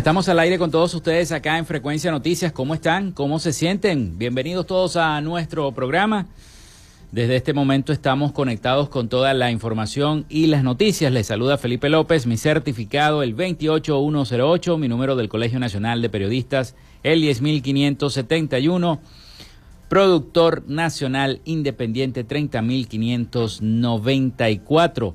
Estamos al aire con todos ustedes acá en Frecuencia Noticias. ¿Cómo están? ¿Cómo se sienten? Bienvenidos todos a nuestro programa. Desde este momento estamos conectados con toda la información y las noticias. Les saluda Felipe López, mi certificado el 28108, mi número del Colegio Nacional de Periodistas el 10571, productor nacional independiente 30594.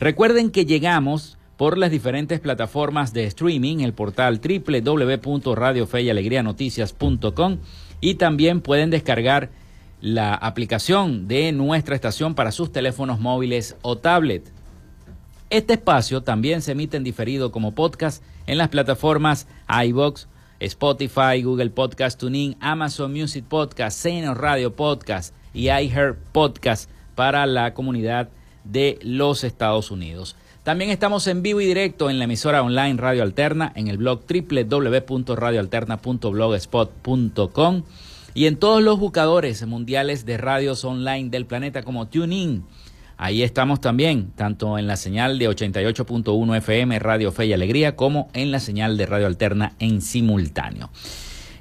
Recuerden que llegamos por las diferentes plataformas de streaming, el portal www.radiofeyalegrianoticias.com y también pueden descargar la aplicación de nuestra estación para sus teléfonos móviles o tablet. Este espacio también se emite en diferido como podcast en las plataformas iBox, Spotify, Google Podcast Tuning, Amazon Music Podcast, Seno Radio Podcast y iHeart Podcast para la comunidad de los Estados Unidos. También estamos en vivo y directo en la emisora online Radio Alterna, en el blog www.radioalterna.blogspot.com y en todos los buscadores mundiales de radios online del planeta como TuneIn. Ahí estamos también, tanto en la señal de 88.1 FM Radio Fe y Alegría como en la señal de Radio Alterna en simultáneo.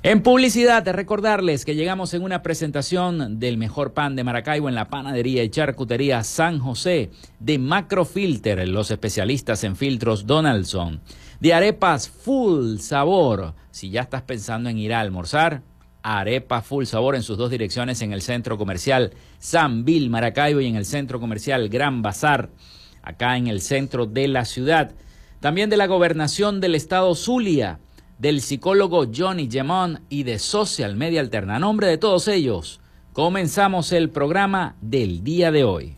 En publicidad, recordarles que llegamos en una presentación del mejor pan de Maracaibo en la panadería y charcutería San José, de Macrofilter, los especialistas en filtros Donaldson, de arepas Full Sabor. Si ya estás pensando en ir a almorzar, arepa Full Sabor en sus dos direcciones en el centro comercial San Bill Maracaibo y en el centro comercial Gran Bazar, acá en el centro de la ciudad. También de la gobernación del estado Zulia del psicólogo Johnny Gemón y de Social Media Alterna. A nombre de todos ellos, comenzamos el programa del día de hoy.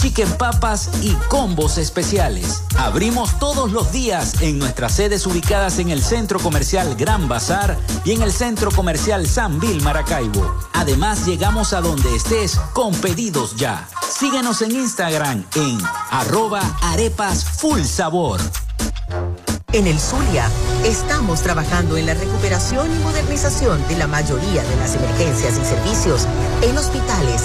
chicken papas y combos especiales. Abrimos todos los días en nuestras sedes ubicadas en el Centro Comercial Gran Bazar y en el Centro Comercial San Vil Maracaibo. Además, llegamos a donde estés con pedidos ya. Síguenos en Instagram en arroba arepas full sabor. En el Zulia estamos trabajando en la recuperación y modernización de la mayoría de las emergencias y servicios en hospitales,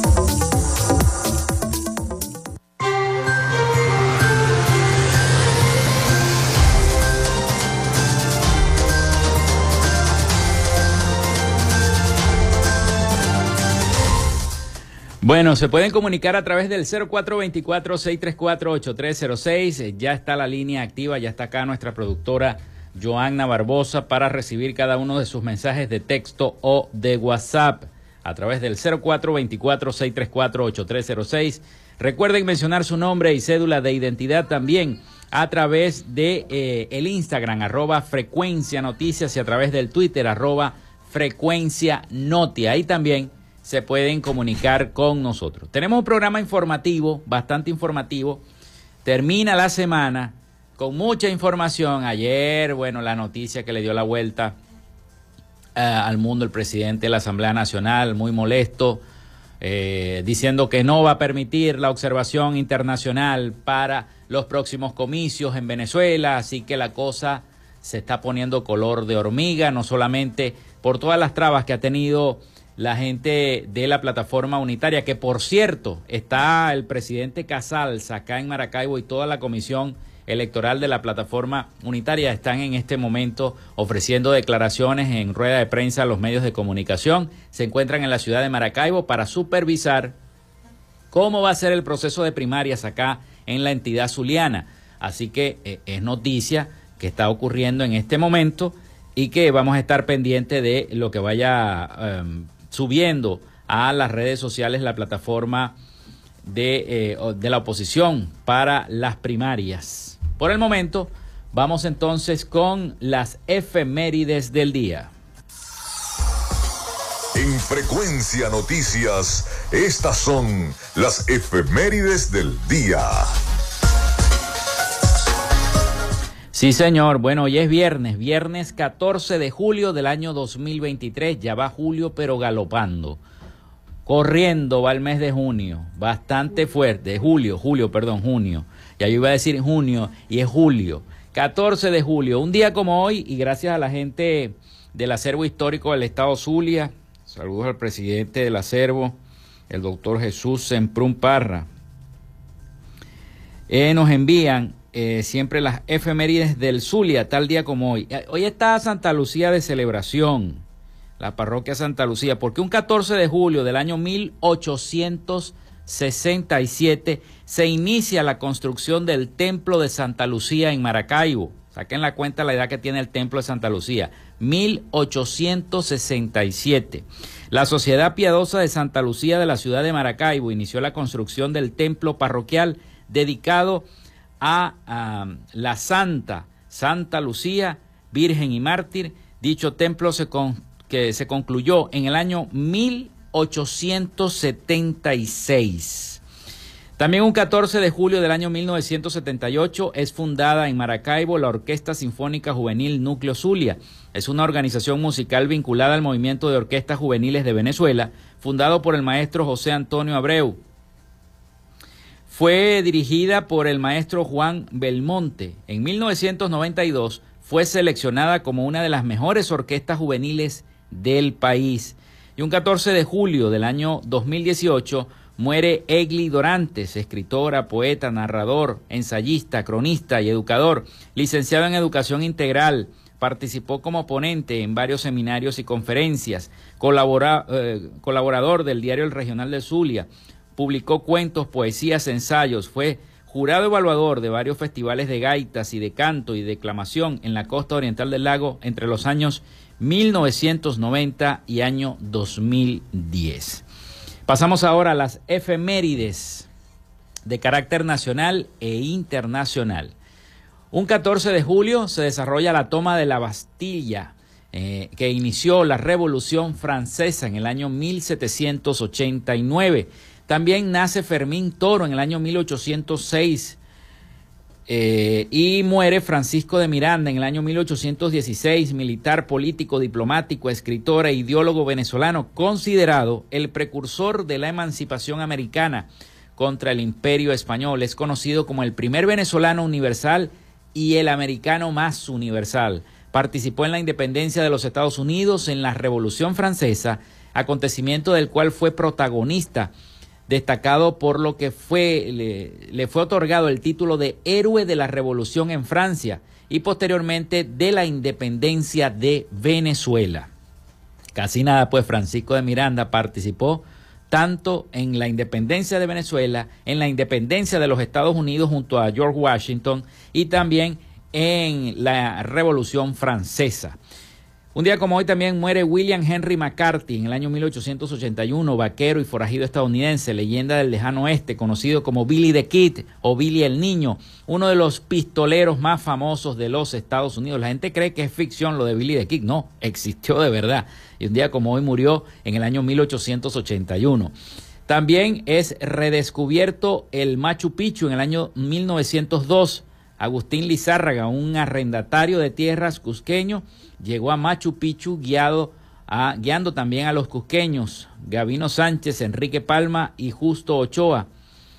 Bueno, se pueden comunicar a través del 0424-634-8306. Ya está la línea activa, ya está acá nuestra productora Joanna Barbosa para recibir cada uno de sus mensajes de texto o de WhatsApp a través del 0424-634-8306. Recuerden mencionar su nombre y cédula de identidad también a través de eh, el Instagram arroba frecuencia noticias y a través del Twitter arroba frecuencia noti. Ahí también se pueden comunicar con nosotros. Tenemos un programa informativo, bastante informativo. Termina la semana con mucha información. Ayer, bueno, la noticia que le dio la vuelta eh, al mundo el presidente de la Asamblea Nacional, muy molesto, eh, diciendo que no va a permitir la observación internacional para los próximos comicios en Venezuela. Así que la cosa se está poniendo color de hormiga, no solamente por todas las trabas que ha tenido la gente de la plataforma unitaria, que por cierto está el presidente Casals acá en Maracaibo y toda la comisión electoral de la plataforma unitaria están en este momento ofreciendo declaraciones en rueda de prensa a los medios de comunicación. Se encuentran en la ciudad de Maracaibo para supervisar cómo va a ser el proceso de primarias acá en la entidad zuliana. Así que eh, es noticia que está ocurriendo en este momento y que vamos a estar pendiente de lo que vaya em, subiendo a las redes sociales la plataforma de, eh, de la oposición para las primarias. Por el momento, vamos entonces con las efemérides del día. En Frecuencia Noticias, estas son las efemérides del día. Sí, señor. Bueno, hoy es viernes, viernes 14 de julio del año 2023. Ya va julio, pero galopando. Corriendo va el mes de junio. Bastante fuerte. Julio, julio, perdón, junio. Ya yo iba a decir junio y es julio. 14 de julio, un día como hoy, y gracias a la gente del acervo histórico del Estado Zulia, saludos al presidente del acervo, el doctor Jesús Semprún Parra, eh, nos envían eh, siempre las efemérides del Zulia, tal día como hoy. Eh, hoy está Santa Lucía de celebración, la parroquia Santa Lucía, porque un 14 de julio del año 1867 se inicia la construcción del Templo de Santa Lucía en Maracaibo. Saquen la cuenta la edad que tiene el Templo de Santa Lucía, 1867. La Sociedad Piadosa de Santa Lucía de la ciudad de Maracaibo inició la construcción del templo parroquial dedicado a a, la Santa, Santa Lucía, Virgen y Mártir. Dicho templo se que se concluyó en el año 1876. También un 14 de julio del año 1978 es fundada en Maracaibo la Orquesta Sinfónica Juvenil Núcleo Zulia. Es una organización musical vinculada al movimiento de orquestas juveniles de Venezuela, fundado por el maestro José Antonio Abreu. Fue dirigida por el maestro Juan Belmonte. En 1992 fue seleccionada como una de las mejores orquestas juveniles del país. Y un 14 de julio del año 2018 muere Egli Dorantes, escritora, poeta, narrador, ensayista, cronista y educador, licenciado en Educación Integral. Participó como ponente en varios seminarios y conferencias, eh, colaborador del diario El Regional de Zulia, publicó cuentos, poesías, ensayos, fue jurado evaluador de varios festivales de gaitas y de canto y declamación en la costa oriental del lago entre los años 1990 y año 2010. Pasamos ahora a las efemérides de carácter nacional e internacional. Un 14 de julio se desarrolla la toma de la Bastilla, eh, que inició la Revolución Francesa en el año 1789 también nace Fermín Toro en el año 1806 eh, y muere Francisco de Miranda en el año 1816, militar, político, diplomático, escritor e ideólogo venezolano, considerado el precursor de la emancipación americana contra el imperio español. Es conocido como el primer venezolano universal y el americano más universal. Participó en la independencia de los Estados Unidos, en la Revolución Francesa, acontecimiento del cual fue protagonista destacado por lo que fue, le, fue otorgado el título de héroe de la revolución en Francia y posteriormente de la independencia de Venezuela. Casi nada, pues Francisco de Miranda participó tanto en la independencia de Venezuela, en la independencia de los Estados Unidos junto a George Washington y también en la Revolución Francesa. Un día como hoy también muere William Henry McCarthy en el año 1881, vaquero y forajido estadounidense, leyenda del lejano oeste, conocido como Billy the Kid o Billy el Niño, uno de los pistoleros más famosos de los Estados Unidos. La gente cree que es ficción lo de Billy the Kid, no, existió de verdad. Y un día como hoy murió en el año 1881. También es redescubierto el Machu Picchu en el año 1902. Agustín Lizárraga, un arrendatario de tierras cusqueño, llegó a Machu Picchu guiado guiando también a los cusqueños, Gavino Sánchez, Enrique Palma y Justo Ochoa.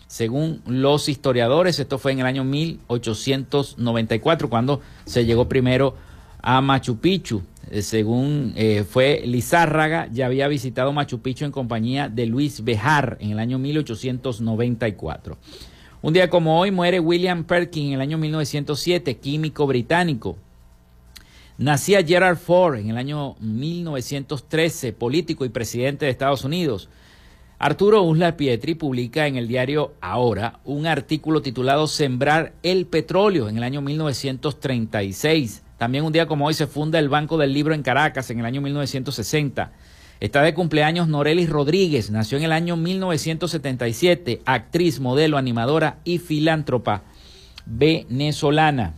Según los historiadores, esto fue en el año 1894, cuando se llegó primero a Machu Picchu. Eh, según eh, fue Lizárraga, ya había visitado Machu Picchu en compañía de Luis Bejar en el año 1894. Un día como hoy muere William Perkin en el año 1907, químico británico. Nacía Gerald Ford en el año 1913, político y presidente de Estados Unidos. Arturo Uslar Pietri publica en el diario Ahora un artículo titulado Sembrar el petróleo en el año 1936. También un día como hoy se funda el Banco del Libro en Caracas en el año 1960. Está de cumpleaños Norelis Rodríguez, nació en el año 1977, actriz, modelo, animadora y filántropa venezolana.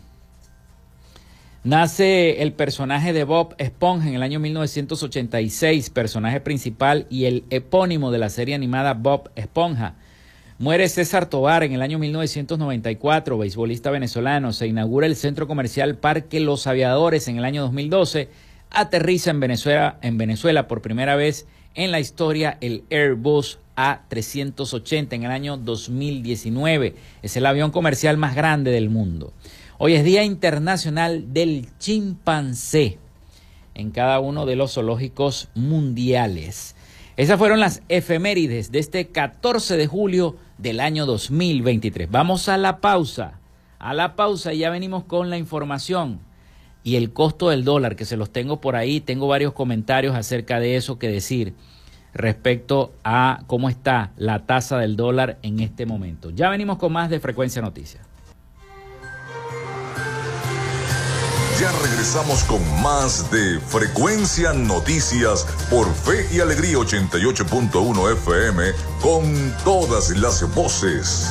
Nace el personaje de Bob Esponja en el año 1986, personaje principal y el epónimo de la serie animada Bob Esponja. Muere César Tobar en el año 1994, beisbolista venezolano. Se inaugura el centro comercial Parque Los Aviadores en el año 2012. Aterriza en Venezuela, en Venezuela por primera vez en la historia el Airbus A380 en el año 2019. Es el avión comercial más grande del mundo. Hoy es Día Internacional del Chimpancé en cada uno de los zoológicos mundiales. Esas fueron las efemérides de este 14 de julio del año 2023. Vamos a la pausa. A la pausa y ya venimos con la información y el costo del dólar, que se los tengo por ahí. Tengo varios comentarios acerca de eso que decir respecto a cómo está la tasa del dólar en este momento. Ya venimos con más de Frecuencia Noticias. Ya regresamos con más de Frecuencia Noticias por Fe y Alegría 88.1 FM con todas las voces.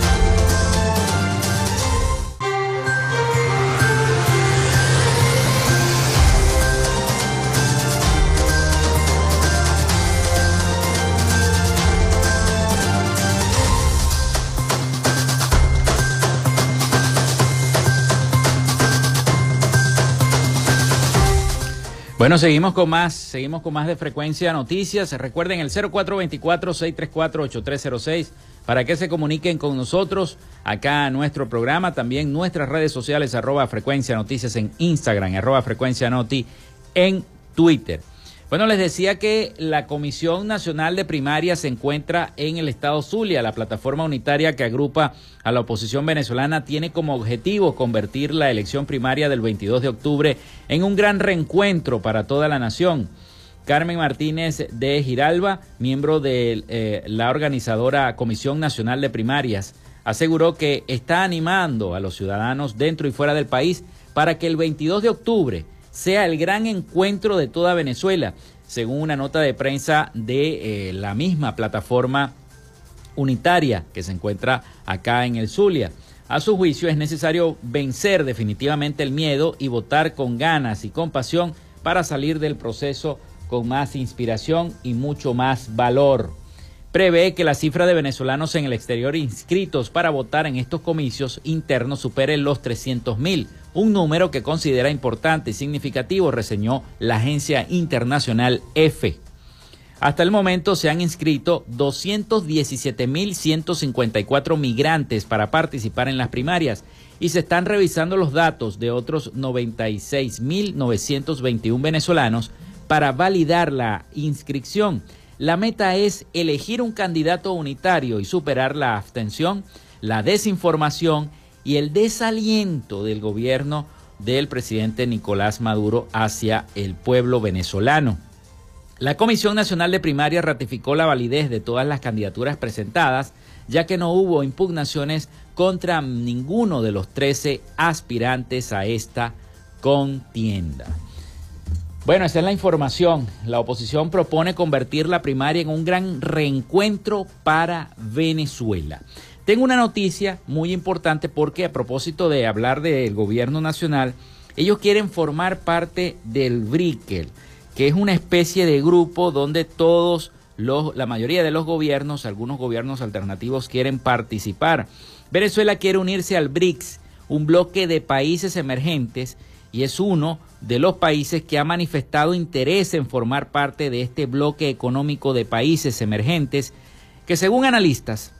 Bueno, seguimos con más, seguimos con más de frecuencia noticias. Recuerden el 0424-634-8306 para que se comuniquen con nosotros acá en nuestro programa, también nuestras redes sociales, arroba frecuencia noticias en Instagram, arroba frecuencia noti en Twitter. Bueno, les decía que la Comisión Nacional de Primaria se encuentra en el estado Zulia. La plataforma unitaria que agrupa a la oposición venezolana tiene como objetivo convertir la elección primaria del 22 de octubre en un gran reencuentro para toda la nación. Carmen Martínez de Giralba, miembro de eh, la organizadora Comisión Nacional de Primarias, aseguró que está animando a los ciudadanos dentro y fuera del país para que el 22 de octubre sea el gran encuentro de toda Venezuela, según una nota de prensa de eh, la misma plataforma unitaria que se encuentra acá en el Zulia. A su juicio es necesario vencer definitivamente el miedo y votar con ganas y con pasión para salir del proceso con más inspiración y mucho más valor prevé que la cifra de venezolanos en el exterior inscritos para votar en estos comicios internos supere los 300 mil, un número que considera importante y significativo, reseñó la agencia internacional EFE. Hasta el momento se han inscrito 217.154 migrantes para participar en las primarias y se están revisando los datos de otros 96.921 venezolanos para validar la inscripción la meta es elegir un candidato unitario y superar la abstención, la desinformación y el desaliento del gobierno del presidente Nicolás Maduro hacia el pueblo venezolano. La Comisión Nacional de Primaria ratificó la validez de todas las candidaturas presentadas, ya que no hubo impugnaciones contra ninguno de los 13 aspirantes a esta contienda. Bueno, esa es la información. La oposición propone convertir la primaria en un gran reencuentro para Venezuela. Tengo una noticia muy importante porque a propósito de hablar del gobierno nacional, ellos quieren formar parte del BRICEL, que es una especie de grupo donde todos los, la mayoría de los gobiernos, algunos gobiernos alternativos quieren participar. Venezuela quiere unirse al BRICS, un bloque de países emergentes, y es uno de los países que ha manifestado interés en formar parte de este bloque económico de países emergentes que según analistas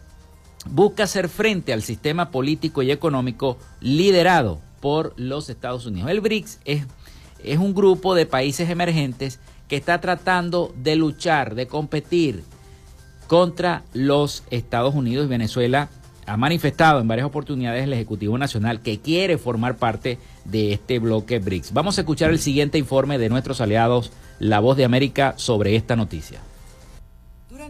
busca hacer frente al sistema político y económico liderado por los Estados Unidos. El BRICS es, es un grupo de países emergentes que está tratando de luchar, de competir contra los Estados Unidos Venezuela ha manifestado en varias oportunidades el Ejecutivo Nacional que quiere formar parte de este bloque BRICS. Vamos a escuchar el siguiente informe de nuestros aliados, La Voz de América, sobre esta noticia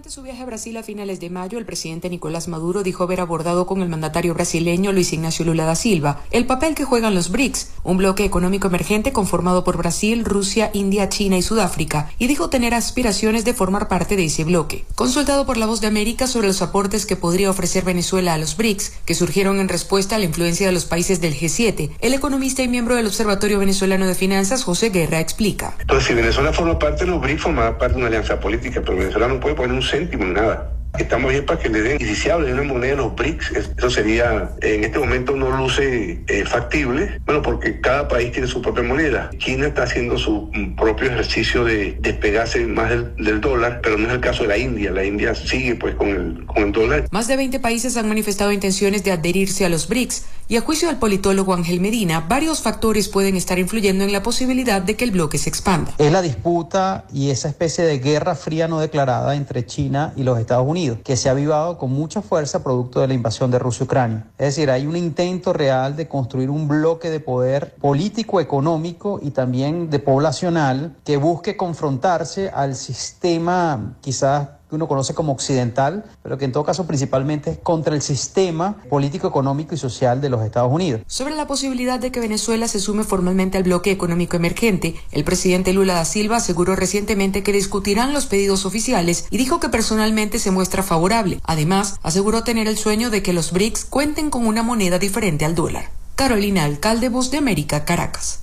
Durante su viaje a Brasil a finales de mayo, el presidente Nicolás Maduro dijo haber abordado con el mandatario brasileño Luis Ignacio Lula da Silva el papel que juegan los BRICS, un bloque económico emergente conformado por Brasil, Rusia, India, China y Sudáfrica, y dijo tener aspiraciones de formar parte de ese bloque. Consultado por La Voz de América sobre los aportes que podría ofrecer Venezuela a los BRICS, que surgieron en respuesta a la influencia de los países del G7, el economista y miembro del Observatorio Venezolano de Finanzas, José Guerra, explica. Entonces, si Venezuela forma parte de los BRICS, forma parte de una alianza política, pero Venezuela no puede poner un céntimo nada. Estamos bien para que le den, habla de una moneda de los BRICS, eso sería, en este momento no luce eh, factible, bueno, porque cada país tiene su propia moneda. China está haciendo su propio ejercicio de despegarse más del, dólar, pero no es el caso de la India. La India sigue pues con el, con el dólar. Más de 20 países han manifestado intenciones de adherirse a los BRICS, y a juicio del politólogo Ángel Medina, varios factores pueden estar influyendo en la posibilidad de que el bloque se expanda. Es la disputa y esa especie de guerra fría no declarada entre China y los Estados Unidos que se ha avivado con mucha fuerza producto de la invasión de Rusia-Ucrania. Es decir, hay un intento real de construir un bloque de poder político, económico y también de poblacional que busque confrontarse al sistema quizás que uno conoce como occidental, pero que en todo caso principalmente es contra el sistema político, económico y social de los Estados Unidos. Sobre la posibilidad de que Venezuela se sume formalmente al bloque económico emergente, el presidente Lula da Silva aseguró recientemente que discutirán los pedidos oficiales y dijo que personalmente se muestra favorable. Además, aseguró tener el sueño de que los BRICS cuenten con una moneda diferente al dólar. Carolina Alcalde, Voz de América, Caracas.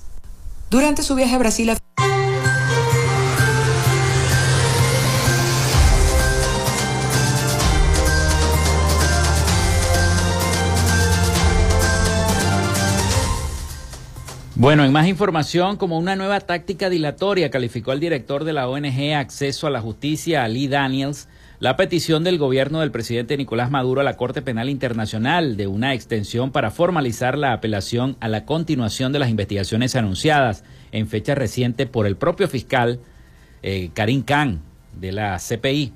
Durante su viaje a Brasil, Bueno, en más información, como una nueva táctica dilatoria, calificó el director de la ONG Acceso a la Justicia, Ali Daniels, la petición del gobierno del presidente Nicolás Maduro a la Corte Penal Internacional de una extensión para formalizar la apelación a la continuación de las investigaciones anunciadas en fecha reciente por el propio fiscal eh, Karim Khan de la CPI.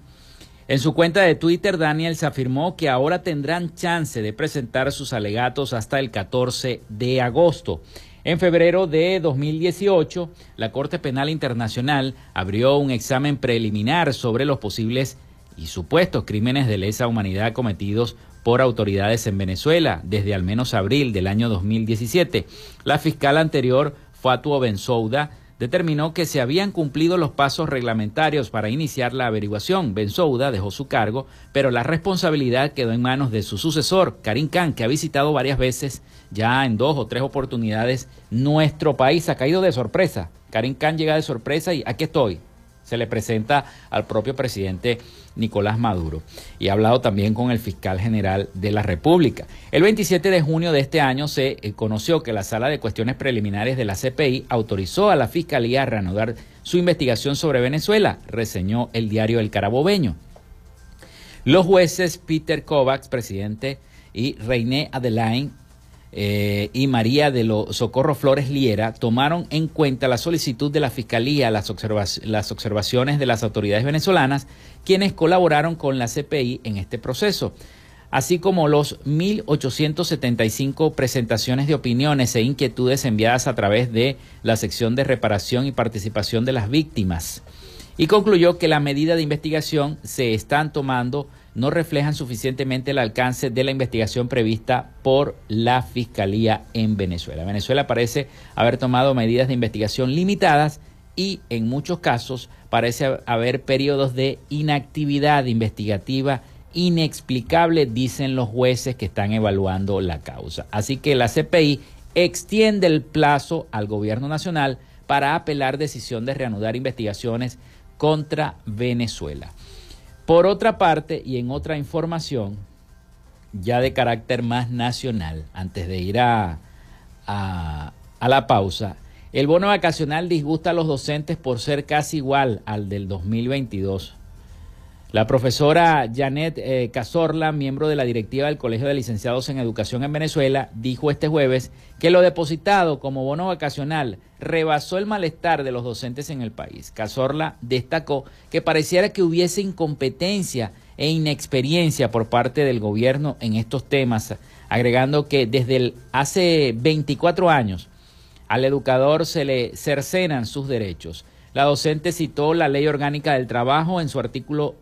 En su cuenta de Twitter, Daniels afirmó que ahora tendrán chance de presentar sus alegatos hasta el 14 de agosto. En febrero de 2018, la Corte Penal Internacional abrió un examen preliminar sobre los posibles y supuestos crímenes de lesa humanidad cometidos por autoridades en Venezuela desde al menos abril del año 2017. La fiscal anterior, Fatuo Bensouda, determinó que se habían cumplido los pasos reglamentarios para iniciar la averiguación. Bensouda dejó su cargo, pero la responsabilidad quedó en manos de su sucesor, Karim Khan, que ha visitado varias veces, ya en dos o tres oportunidades, nuestro país. Ha caído de sorpresa. Karim Khan llega de sorpresa y aquí estoy, se le presenta al propio presidente Nicolás Maduro y ha hablado también con el fiscal general de la República. El 27 de junio de este año se eh, conoció que la sala de cuestiones preliminares de la CPI autorizó a la fiscalía a reanudar su investigación sobre Venezuela, reseñó el diario El Carabobeño. Los jueces Peter Kovacs, presidente, y Reine Adelaine eh, y María de los Socorro Flores Liera tomaron en cuenta la solicitud de la Fiscalía, las, observaciones de las autoridades venezolanas, quienes colaboraron con la CPI en este proceso, así como los 1.875 presentaciones de opiniones e inquietudes enviadas a través de la sección de reparación y participación de las víctimas. Y concluyó que la medida de investigación se están tomando no reflejan suficientemente el alcance de la investigación prevista por la Fiscalía en Venezuela. Venezuela parece haber tomado medidas de investigación limitadas y en muchos casos parece haber periodos de inactividad investigativa inexplicable, dicen los jueces que están evaluando la causa. Así que la CPI extiende el plazo al gobierno nacional para apelar decisión de reanudar investigaciones contra Venezuela. Por otra parte, y en otra información, ya de carácter más nacional, antes de ir a, a, la pausa, el bono vacacional disgusta a los docentes por ser casi igual al del 2022. La profesora Janet eh, Cazorla, miembro de la directiva del Colegio de Licenciados en Educación en Venezuela, dijo este jueves que lo depositado como bono vacacional rebasó el malestar de los docentes en el país. Cazorla destacó que pareciera que hubiese incompetencia e inexperiencia por parte del gobierno en estos temas, agregando que desde hace 24 años al educador se le cercenan sus derechos. La docente citó la Ley Orgánica del Trabajo en su artículo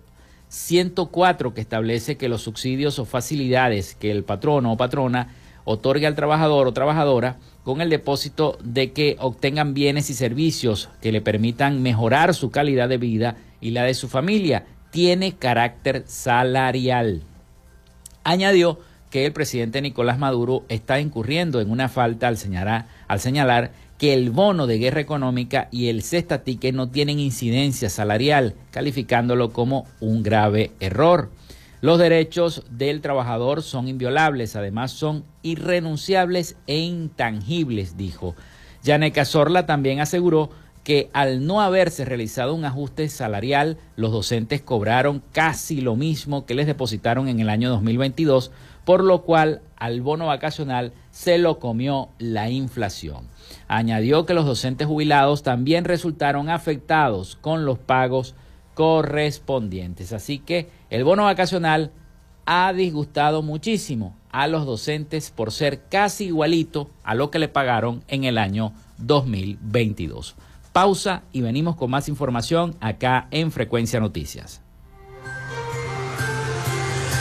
104 que establece que los subsidios o facilidades que el patrono o patrona otorgue al trabajador o trabajadora con el depósito de que obtengan bienes y servicios que le permitan mejorar su calidad de vida y la de su familia tiene carácter salarial. Añadió que el presidente Nicolás Maduro está incurriendo en una falta al señalar, al señalar que el bono de guerra económica y el cestatique no tienen incidencia salarial, calificándolo como un grave error. Los derechos del trabajador son inviolables, además son irrenunciables e intangibles, dijo. Yane Cazorla también aseguró que al no haberse realizado un ajuste salarial, los docentes cobraron casi lo mismo que les depositaron en el año 2022, por lo cual al bono vacacional se lo comió la inflación. Añadió que los docentes jubilados también resultaron afectados con los pagos correspondientes. Así que el bono vacacional ha disgustado muchísimo a los docentes por ser casi igualito a lo que le pagaron en el año 2022. Pausa y venimos con más información acá en Frecuencia Noticias.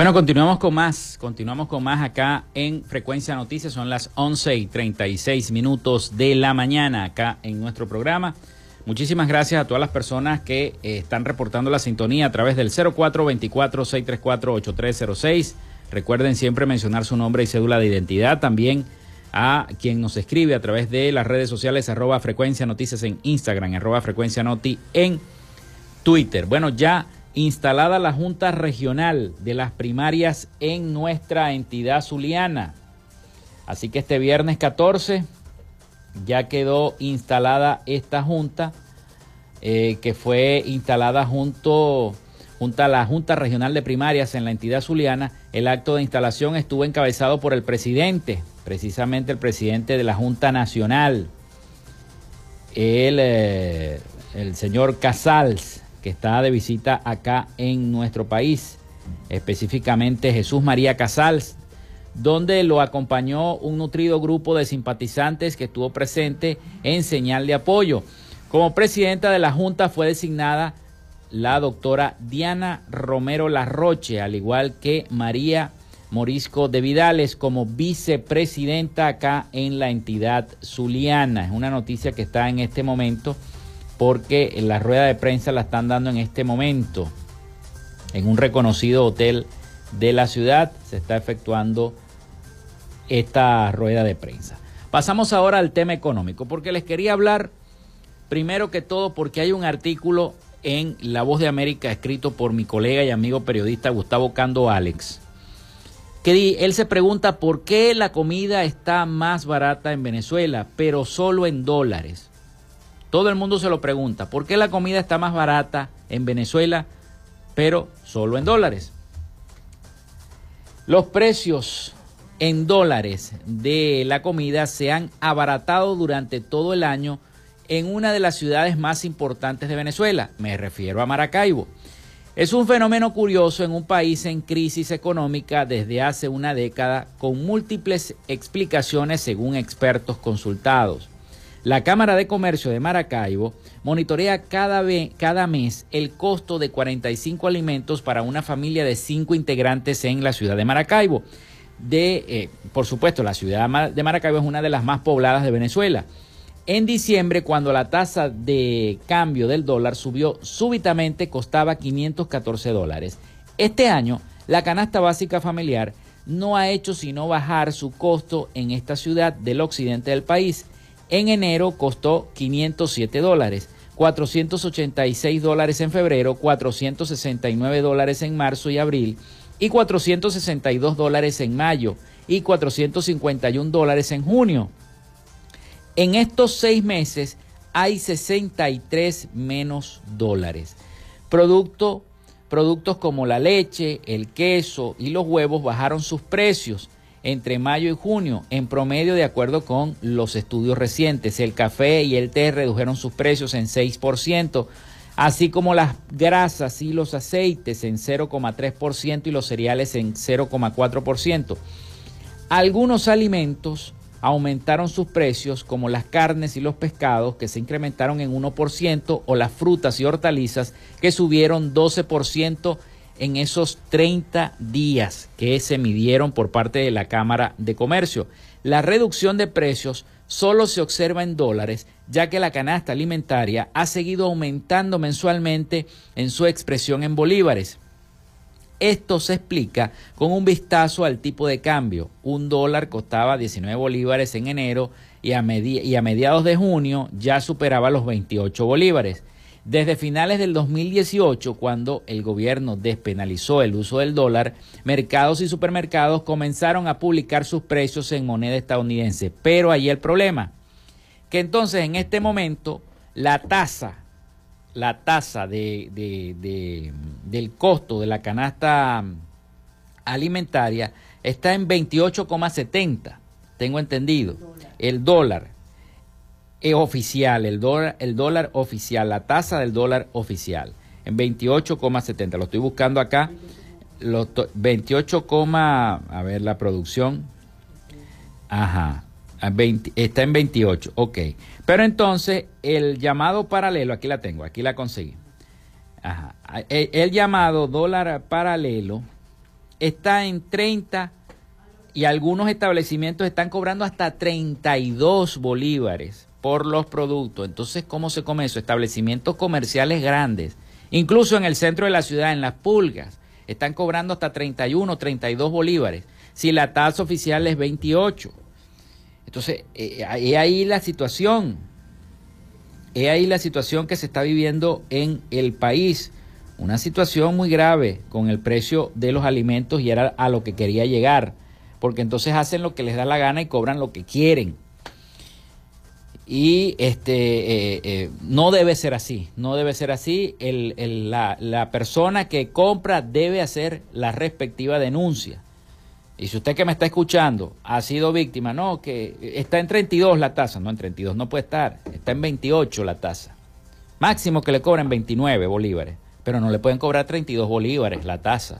Bueno, continuamos con más, continuamos con más acá en Frecuencia Noticias, son las 11 y 36 minutos de la mañana acá en nuestro programa. Muchísimas gracias a todas las personas que eh, están reportando la sintonía a través del 0424-634-8306. Recuerden siempre mencionar su nombre y cédula de identidad. También a quien nos escribe a través de las redes sociales arroba frecuencia noticias en Instagram, arroba frecuencia noti en Twitter. Bueno, ya instalada la Junta Regional de las Primarias en nuestra entidad zuliana. Así que este viernes 14 ya quedó instalada esta Junta, eh, que fue instalada junto, junto a la Junta Regional de Primarias en la entidad zuliana. El acto de instalación estuvo encabezado por el presidente, precisamente el presidente de la Junta Nacional, el, eh, el señor Casals que está de visita acá en nuestro país, específicamente Jesús María Casals, donde lo acompañó un nutrido grupo de simpatizantes que estuvo presente en señal de apoyo. Como presidenta de la Junta fue designada la doctora Diana Romero Larroche, al igual que María Morisco de Vidales como vicepresidenta acá en la entidad zuliana. Es una noticia que está en este momento porque la rueda de prensa la están dando en este momento en un reconocido hotel de la ciudad. Se está efectuando esta rueda de prensa. Pasamos ahora al tema económico, porque les quería hablar primero que todo porque hay un artículo en La Voz de América escrito por mi colega y amigo periodista Gustavo Cando Alex, que él se pregunta por qué la comida está más barata en Venezuela, pero solo en dólares. Todo el mundo se lo pregunta, ¿por qué la comida está más barata en Venezuela, pero solo en dólares? Los precios en dólares de la comida se han abaratado durante todo el año en una de las ciudades más importantes de Venezuela, me refiero a Maracaibo. Es un fenómeno curioso en un país en crisis económica desde hace una década con múltiples explicaciones según expertos consultados. La Cámara de Comercio de Maracaibo monitorea cada, cada, mes el costo de 45 alimentos para una familia de 5 integrantes en la ciudad de Maracaibo. De, eh, por supuesto, la ciudad de Maracaibo es una de las más pobladas de Venezuela. En diciembre, cuando la tasa de cambio del dólar subió súbitamente, costaba 514 dólares. Este año, la canasta básica familiar no ha hecho sino bajar su costo en esta ciudad del occidente del país en enero costó 507 dólares, 486 dólares en febrero, 469 dólares en marzo y abril y 462 dólares en mayo y 451 dólares en junio. En estos seis meses hay 63 menos dólares. Producto, productos como la leche, el queso y los huevos bajaron sus precios entre mayo y junio, en promedio de acuerdo con los estudios recientes. El café y el té redujeron sus precios en 6%, así como las grasas y los aceites en 0,3% y los cereales en 0,4%. Algunos alimentos aumentaron sus precios como las carnes y los pescados que se incrementaron en 1% o las frutas y hortalizas que subieron 12% en esos 30 días que se midieron por parte de la Cámara de Comercio. La reducción de precios solo se observa en dólares, ya que la canasta alimentaria ha seguido aumentando mensualmente en su expresión en bolívares. Esto se explica con un vistazo al tipo de cambio. Un dólar costaba 19 bolívares en enero y a, y a mediados de junio ya superaba los 28 bolívares. Desde finales del 2018, cuando el gobierno despenalizó el uso del dólar, mercados y supermercados comenzaron a publicar sus precios en moneda estadounidense. Pero ahí el problema, que entonces en este momento la tasa la tasa de, del costo de la canasta alimentaria está en 28,70, tengo entendido. El dólar oficial, el dólar, el dólar oficial, la tasa del dólar oficial, en 28,70. Lo estoy buscando acá. 28, a ver la producción. Ajá está en 28, ok. Pero entonces el llamado paralelo, aquí la tengo, aquí la conseguí. Ajá. El, el, llamado dólar paralelo está en 30 y algunos establecimientos están cobrando hasta 32 bolívares por los productos. Entonces, ¿cómo se come eso? Establecimientos comerciales grandes, incluso en el centro de la ciudad, en las pulgas, están cobrando hasta 31, 32 bolívares. Si la tasa oficial es 28. Entonces, eh, es ahí la situación, es ahí la situación que se está viviendo en el país. Una situación muy grave con el precio de los alimentos y era a lo que quería llegar, porque entonces hacen lo que les da la gana y cobran lo que quieren. Y este eh, eh, no debe ser así, no debe ser así. la, la persona que compra debe hacer la respectiva denuncia y si usted que me está escuchando ha sido víctima, no, que está en 32 la tasa, no, en 32 no puede estar, está en 28 la tasa. Máximo que le cobren 29 bolívares, pero no le pueden cobrar 32 bolívares la tasa.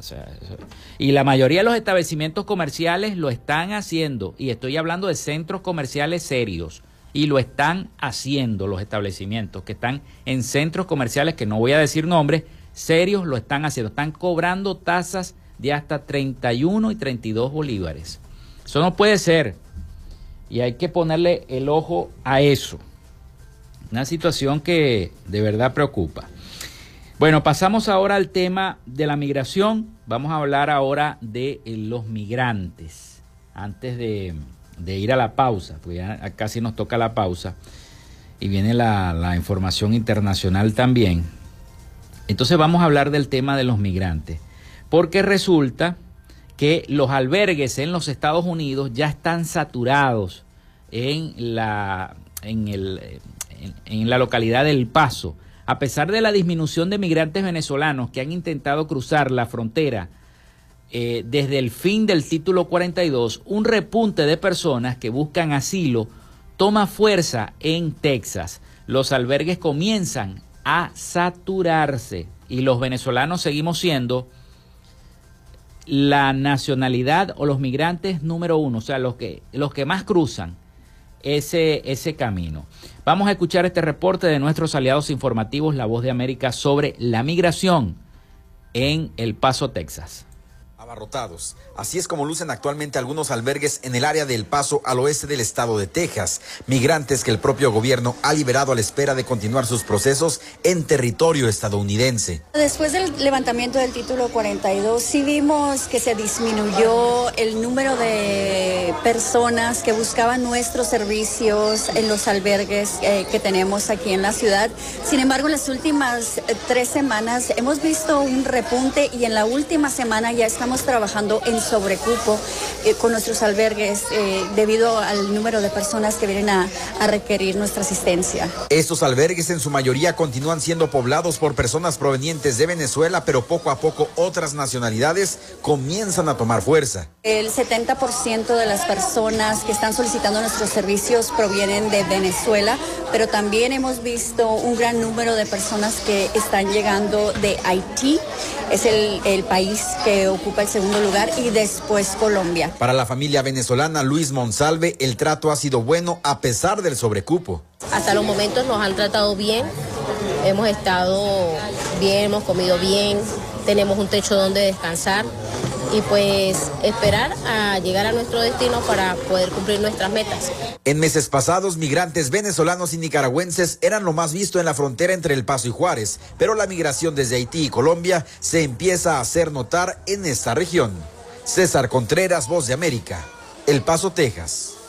y la mayoría de los establecimientos comerciales lo están haciendo, y estoy hablando de centros comerciales serios, y lo están haciendo los establecimientos que están en centros comerciales, que no voy a decir nombres, serios lo están haciendo, están cobrando tasas de hasta 31 y 32 bolívares. Eso no puede ser. Y hay que ponerle el ojo a eso. Una situación que de verdad preocupa. Bueno, pasamos ahora al tema de la migración. Vamos a hablar ahora de los migrantes. Antes de, ir a la pausa, porque ya casi nos toca la pausa. Y viene la, la información internacional también. Entonces vamos a hablar del tema de los migrantes porque resulta que los albergues en los Estados Unidos ya están saturados en la, en, el, en, la localidad del Paso. A pesar de la disminución de migrantes venezolanos que han intentado cruzar la frontera eh, desde el fin del título 42, un repunte de personas que buscan asilo toma fuerza en Texas. Los albergues comienzan a saturarse y los venezolanos seguimos siendo la nacionalidad o los migrantes número uno, o sea, los que, los que más cruzan ese, ese camino. Vamos a escuchar este reporte de nuestros aliados informativos, La Voz de América, sobre la migración en El Paso, Texas abarrotados. Así es como lucen actualmente algunos albergues en el área del Paso al oeste del estado de Texas, migrantes que el propio gobierno ha liberado a la espera de continuar sus procesos en territorio estadounidense. Después del levantamiento del título 42, sí vimos que se disminuyó el número de personas que buscaban nuestros servicios en los albergues eh, que tenemos aquí en la ciudad. Sin embargo, en las últimas eh, tres semanas hemos visto un repunte y en la última semana ya estamos estamos trabajando en sobrecupo eh, con nuestros albergues eh, debido al número de personas que vienen a, a requerir nuestra asistencia. Estos albergues en su mayoría continúan siendo poblados por personas provenientes de Venezuela, pero poco a poco otras nacionalidades comienzan a tomar fuerza. El 70% de las personas que están solicitando nuestros servicios provienen de Venezuela, pero también hemos visto un gran número de personas que están llegando de Haití. Es el, el país que ocupa el segundo lugar y después Colombia. Para la familia venezolana Luis Monsalve, el trato ha sido bueno a pesar del sobrecupo. Hasta los momentos nos han tratado bien, hemos estado bien, hemos comido bien, tenemos un techo donde descansar y pues esperar a llegar a nuestro destino para poder cumplir nuestras metas. En meses pasados, migrantes venezolanos y nicaragüenses eran lo más visto en la frontera entre El Paso y Juárez, pero la migración desde Haití y Colombia se empieza a hacer notar en esta región. César Contreras, Voz de América, El Paso, Texas.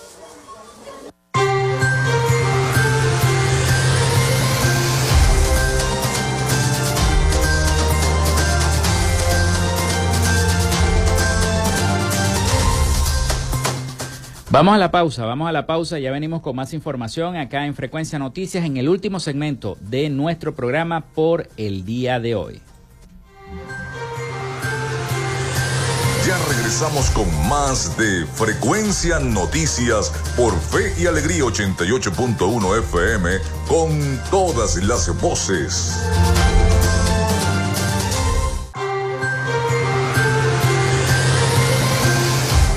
Vamos a la pausa, vamos a la pausa, ya venimos con más información acá en Frecuencia Noticias en el último segmento de nuestro programa por el día de hoy. Ya regresamos con más de Frecuencia Noticias por Fe y Alegría 88.1 FM con todas las voces.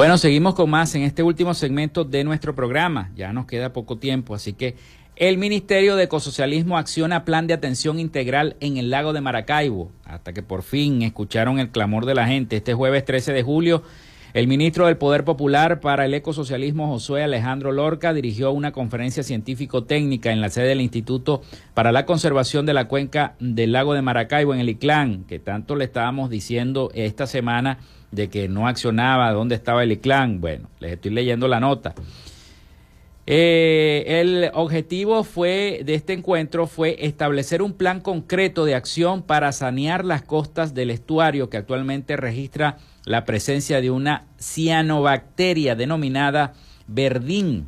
Bueno, seguimos con más en este último segmento de nuestro programa. Ya nos queda poco tiempo, así que el Ministerio de Ecosocialismo acciona plan de atención integral en el lago de Maracaibo, hasta que por fin escucharon el clamor de la gente. Este jueves 13 de julio, el ministro del Poder Popular para el Ecosocialismo, Josué Alejandro Lorca, dirigió una conferencia científico-técnica en la sede del Instituto para la Conservación de la Cuenca del Lago de Maracaibo en el ICLAN, que tanto le estábamos diciendo esta semana de que no accionaba, dónde estaba el ICLAN. Bueno, les estoy leyendo la nota. Eh, el objetivo fue de este encuentro fue establecer un plan concreto de acción para sanear las costas del estuario que actualmente registra la presencia de una cianobacteria denominada verdín.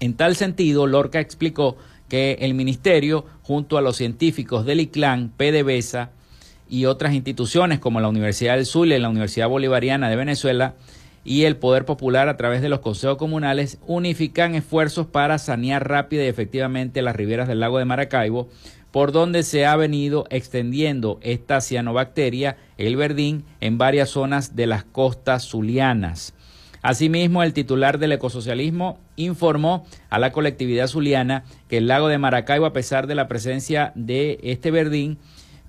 En tal sentido, Lorca explicó que el ministerio, junto a los científicos del ICLAN, PDVSA, y otras instituciones como la Universidad del Zulia y la Universidad Bolivariana de Venezuela y el Poder Popular a través de los consejos comunales unifican esfuerzos para sanear rápida y efectivamente las riberas del lago de Maracaibo, por donde se ha venido extendiendo esta cianobacteria, el verdín, en varias zonas de las costas zulianas. Asimismo, el titular del ecosocialismo informó a la colectividad zuliana que el lago de Maracaibo, a pesar de la presencia de este verdín,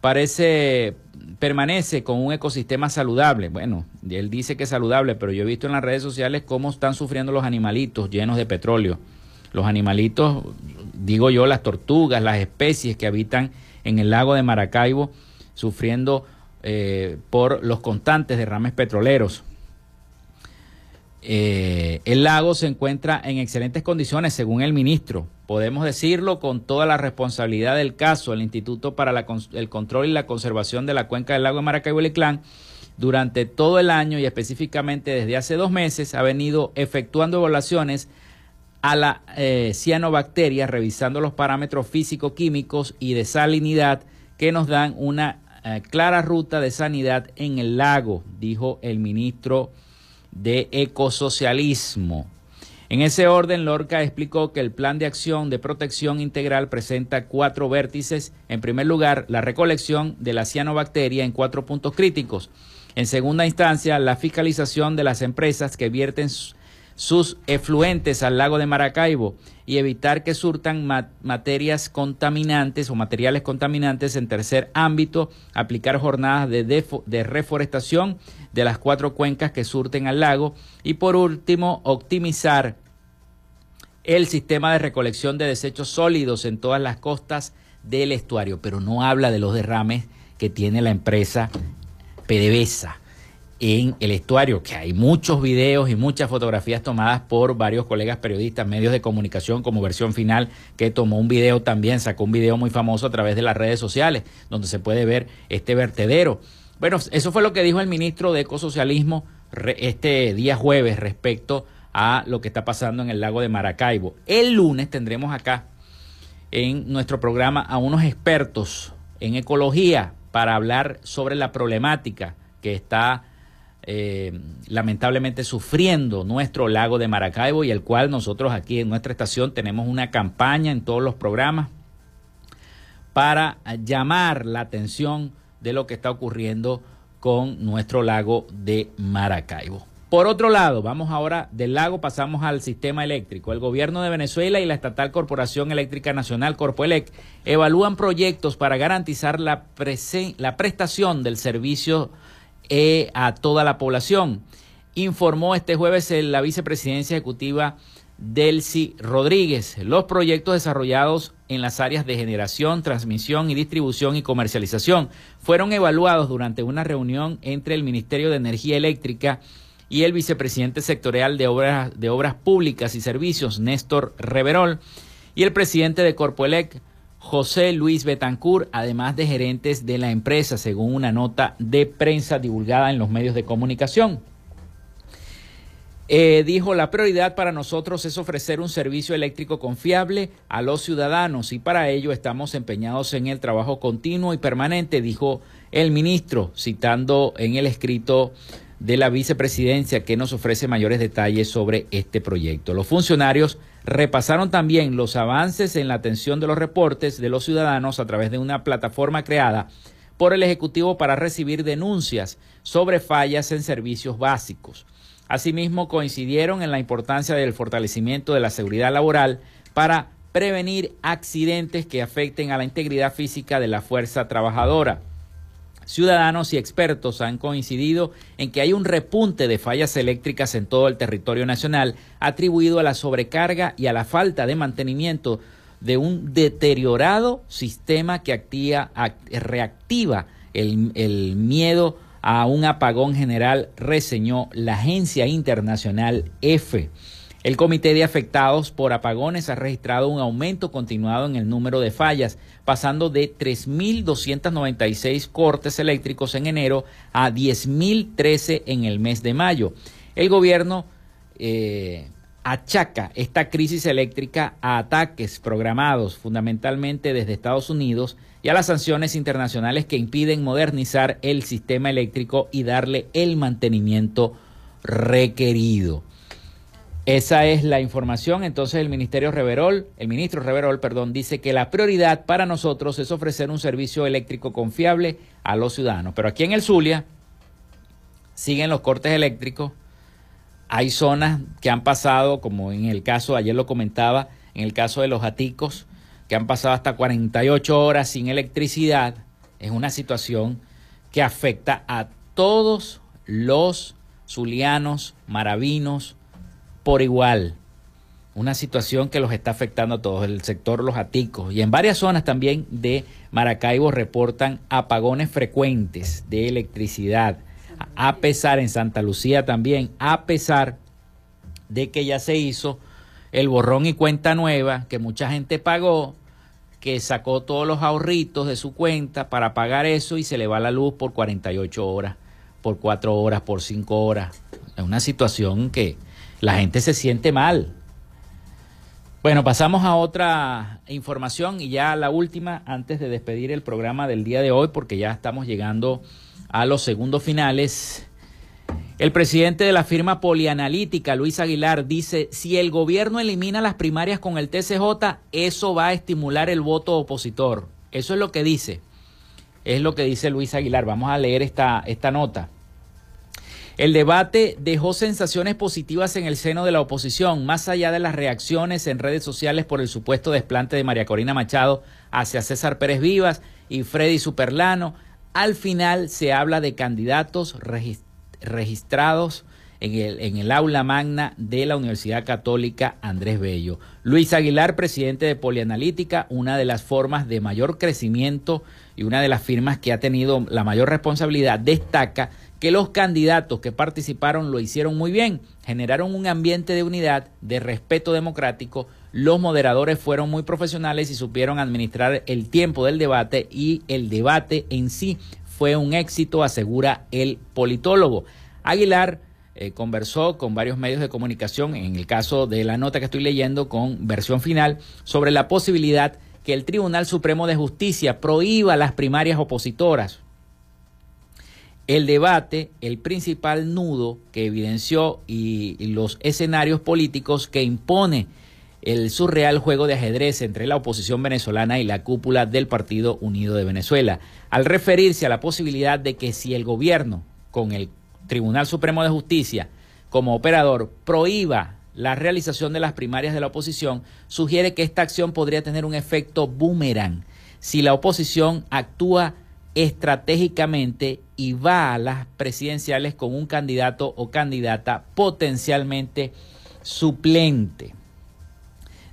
parece permanece con un ecosistema saludable. Bueno, él dice que es saludable, pero yo he visto en las redes sociales cómo están sufriendo los animalitos llenos de petróleo. Los animalitos, digo yo, las tortugas, las especies que habitan en el lago de Maracaibo, sufriendo eh, por los constantes derrames petroleros. Eh, el lago se encuentra en excelentes condiciones, según el ministro. Podemos decirlo con toda la responsabilidad del caso. El Instituto para el Control y la Conservación de la Cuenca del Lago de Maracaibo y Clan, durante todo el año y específicamente desde hace dos meses, ha venido efectuando evaluaciones a la eh, cianobacteria, revisando los parámetros físico-químicos y de salinidad que nos dan una eh, clara ruta de sanidad en el lago, dijo el ministro de ecosocialismo. En ese orden, Lorca explicó que el plan de acción de protección integral presenta cuatro vértices. En primer lugar, la recolección de la cianobacteria en cuatro puntos críticos. En segunda instancia, la fiscalización de las empresas que vierten sus efluentes al lago de Maracaibo y evitar que surtan materias contaminantes o materiales contaminantes en tercer ámbito, aplicar jornadas de, de reforestación de las cuatro cuencas que surten al lago y por último optimizar el sistema de recolección de desechos sólidos en todas las costas del estuario, pero no habla de los derrames que tiene la empresa PDVSA en el estuario, que hay muchos videos y muchas fotografías tomadas por varios colegas periodistas, medios de comunicación como versión final, que tomó un video también, sacó un video muy famoso a través de las redes sociales, donde se puede ver este vertedero. Bueno, eso fue lo que dijo el ministro de Ecosocialismo este día jueves respecto a lo que está pasando en el lago de Maracaibo. El lunes tendremos acá en nuestro programa a unos expertos en ecología para hablar sobre la problemática que está eh, lamentablemente sufriendo nuestro lago de Maracaibo y el cual nosotros aquí en nuestra estación tenemos una campaña en todos los programas para llamar la atención de lo que está ocurriendo con nuestro lago de Maracaibo. Por otro lado, vamos ahora del lago, pasamos al sistema eléctrico. El gobierno de Venezuela y la estatal Corporación Eléctrica Nacional, Corpoelec, evalúan proyectos para garantizar la, la prestación del servicio eh, a toda la población. Informó este jueves la vicepresidencia ejecutiva Delcy Rodríguez. Los proyectos desarrollados en las áreas de generación, transmisión y distribución y comercialización fueron evaluados durante una reunión entre el Ministerio de Energía Eléctrica y el vicepresidente sectorial de Obras, de Obras Públicas y Servicios, Néstor Reverol, y el presidente de Corpoelec, José Luis Betancourt, además de gerentes de la empresa, según una nota de prensa divulgada en los medios de comunicación. Eh, dijo, la prioridad para nosotros es ofrecer un servicio eléctrico confiable a los ciudadanos y para ello estamos empeñados en el trabajo continuo y permanente, dijo el ministro, citando en el escrito de la vicepresidencia que nos ofrece mayores detalles sobre este proyecto. Los funcionarios repasaron también los avances en la atención de los reportes de los ciudadanos a través de una plataforma creada por el Ejecutivo para recibir denuncias sobre fallas en servicios básicos. Asimismo, coincidieron en la importancia del fortalecimiento de la seguridad laboral para prevenir accidentes que afecten a la integridad física de la fuerza trabajadora. Ciudadanos y expertos han coincidido en que hay un repunte de fallas eléctricas en todo el territorio nacional atribuido a la sobrecarga y a la falta de mantenimiento de un deteriorado sistema que activa, reactiva el, el miedo a un apagón general, reseñó la agencia internacional EFE. El Comité de Afectados por Apagones ha registrado un aumento continuado en el número de fallas, pasando de 3.296 cortes eléctricos en enero a 10.013 en el mes de mayo. El gobierno eh, achaca esta crisis eléctrica a ataques programados fundamentalmente desde Estados Unidos y a las sanciones internacionales que impiden modernizar el sistema eléctrico y darle el mantenimiento requerido. Esa es la información. Entonces el Ministerio Reverol, el ministro Reverol, perdón, dice que la prioridad para nosotros es ofrecer un servicio eléctrico confiable a los ciudadanos. Pero aquí en el Zulia siguen los cortes eléctricos. Hay zonas que han pasado, como en el caso, ayer lo comentaba, en el caso de los aticos, que han pasado hasta 48 horas sin electricidad. Es una situación que afecta a todos los zulianos, maravinos, por igual. Una situación que los está afectando a todos, el sector Los Aticos. Y en varias zonas también de Maracaibo reportan apagones frecuentes de electricidad. A pesar, en Santa Lucía también, a pesar de que ya se hizo el borrón y cuenta nueva, que mucha gente pagó, que sacó todos los ahorritos de su cuenta para pagar eso y se le va la luz por 48 horas, por 4 horas, por 5 horas. Es una situación que, la gente se siente mal. Bueno, pasamos a otra información y ya la última antes de despedir el programa del día de hoy porque ya estamos llegando a los segundos finales. El presidente de la firma polianalítica, Luis Aguilar, dice, si el gobierno elimina las primarias con el TCJ, eso va a estimular el voto opositor. Eso es lo que dice. Es lo que dice Luis Aguilar. Vamos a leer esta, esta nota. El debate dejó sensaciones positivas en el seno de la oposición, más allá de las reacciones en redes sociales por el supuesto desplante de María Corina Machado hacia César Pérez Vivas y Freddy Superlano. Al final se habla de candidatos registrados en el, en el, aula magna de la Universidad Católica Andrés Bello. Luis Aguilar, presidente de Polianalítica, una de las formas de mayor crecimiento y una de las firmas que ha tenido la mayor responsabilidad, destaca que los candidatos que participaron lo hicieron muy bien, generaron un ambiente de unidad, de respeto democrático, los moderadores fueron muy profesionales y supieron administrar el tiempo del debate y el debate en sí fue un éxito, asegura el politólogo. Aguilar eh, conversó con varios medios de comunicación, en el caso de la nota que estoy leyendo con versión final, sobre la posibilidad que el Tribunal Supremo de Justicia prohíba las primarias opositoras, el debate, el principal nudo que evidenció y, los escenarios políticos que impone el surreal juego de ajedrez entre la oposición venezolana y la cúpula del Partido Unido de Venezuela, al referirse a la posibilidad de que si el gobierno, con el Tribunal Supremo de Justicia como operador, prohíba la realización de las primarias de la oposición, sugiere que esta acción podría tener un efecto boomerang. Si la oposición actúa estratégicamente y va a las presidenciales con un candidato o candidata potencialmente suplente.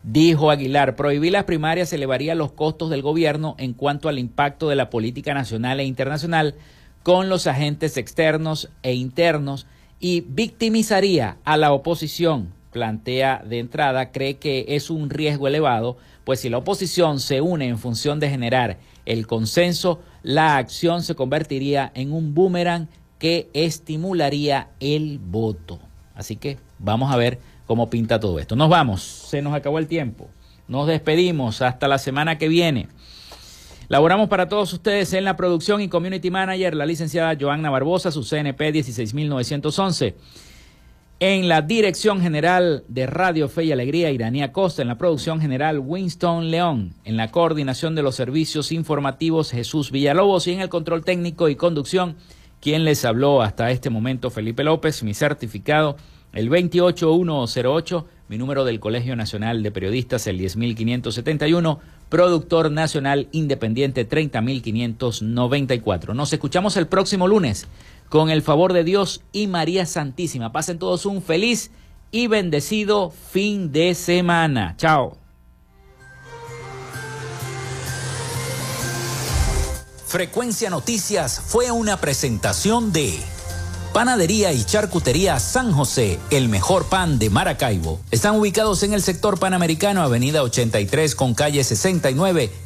Dijo Aguilar, prohibir las primarias elevaría los costos del gobierno en cuanto al impacto de la política nacional e internacional con los agentes externos e internos y victimizaría a la oposición. Plantea de entrada, cree que es un riesgo elevado, pues si la oposición se une en función de generar el consenso, la acción se convertiría en un boomerang que estimularía el voto. Así que vamos a ver cómo pinta todo esto. Nos vamos, se nos acabó el tiempo. Nos despedimos hasta la semana que viene. Laboramos para todos ustedes en la producción y community manager la licenciada Joanna Barbosa, su CNP 16911. En la dirección general de Radio Fe y Alegría, Iranía Costa. En la producción general, Winston León. En la coordinación de los servicios informativos, Jesús Villalobos. Y en el control técnico y conducción, quien les habló hasta este momento, Felipe López. Mi certificado, el 28108. Mi número del Colegio Nacional de Periodistas, el 10571. Productor Nacional Independiente, 30594. Nos escuchamos el próximo lunes con el favor de Dios y María Santísima. Pasen todos un feliz y bendecido fin de semana. Chao. Frecuencia Noticias fue una presentación de Panadería y Charcutería San José, el mejor pan de Maracaibo. Están ubicados en el sector panamericano, Avenida 83 con calle 69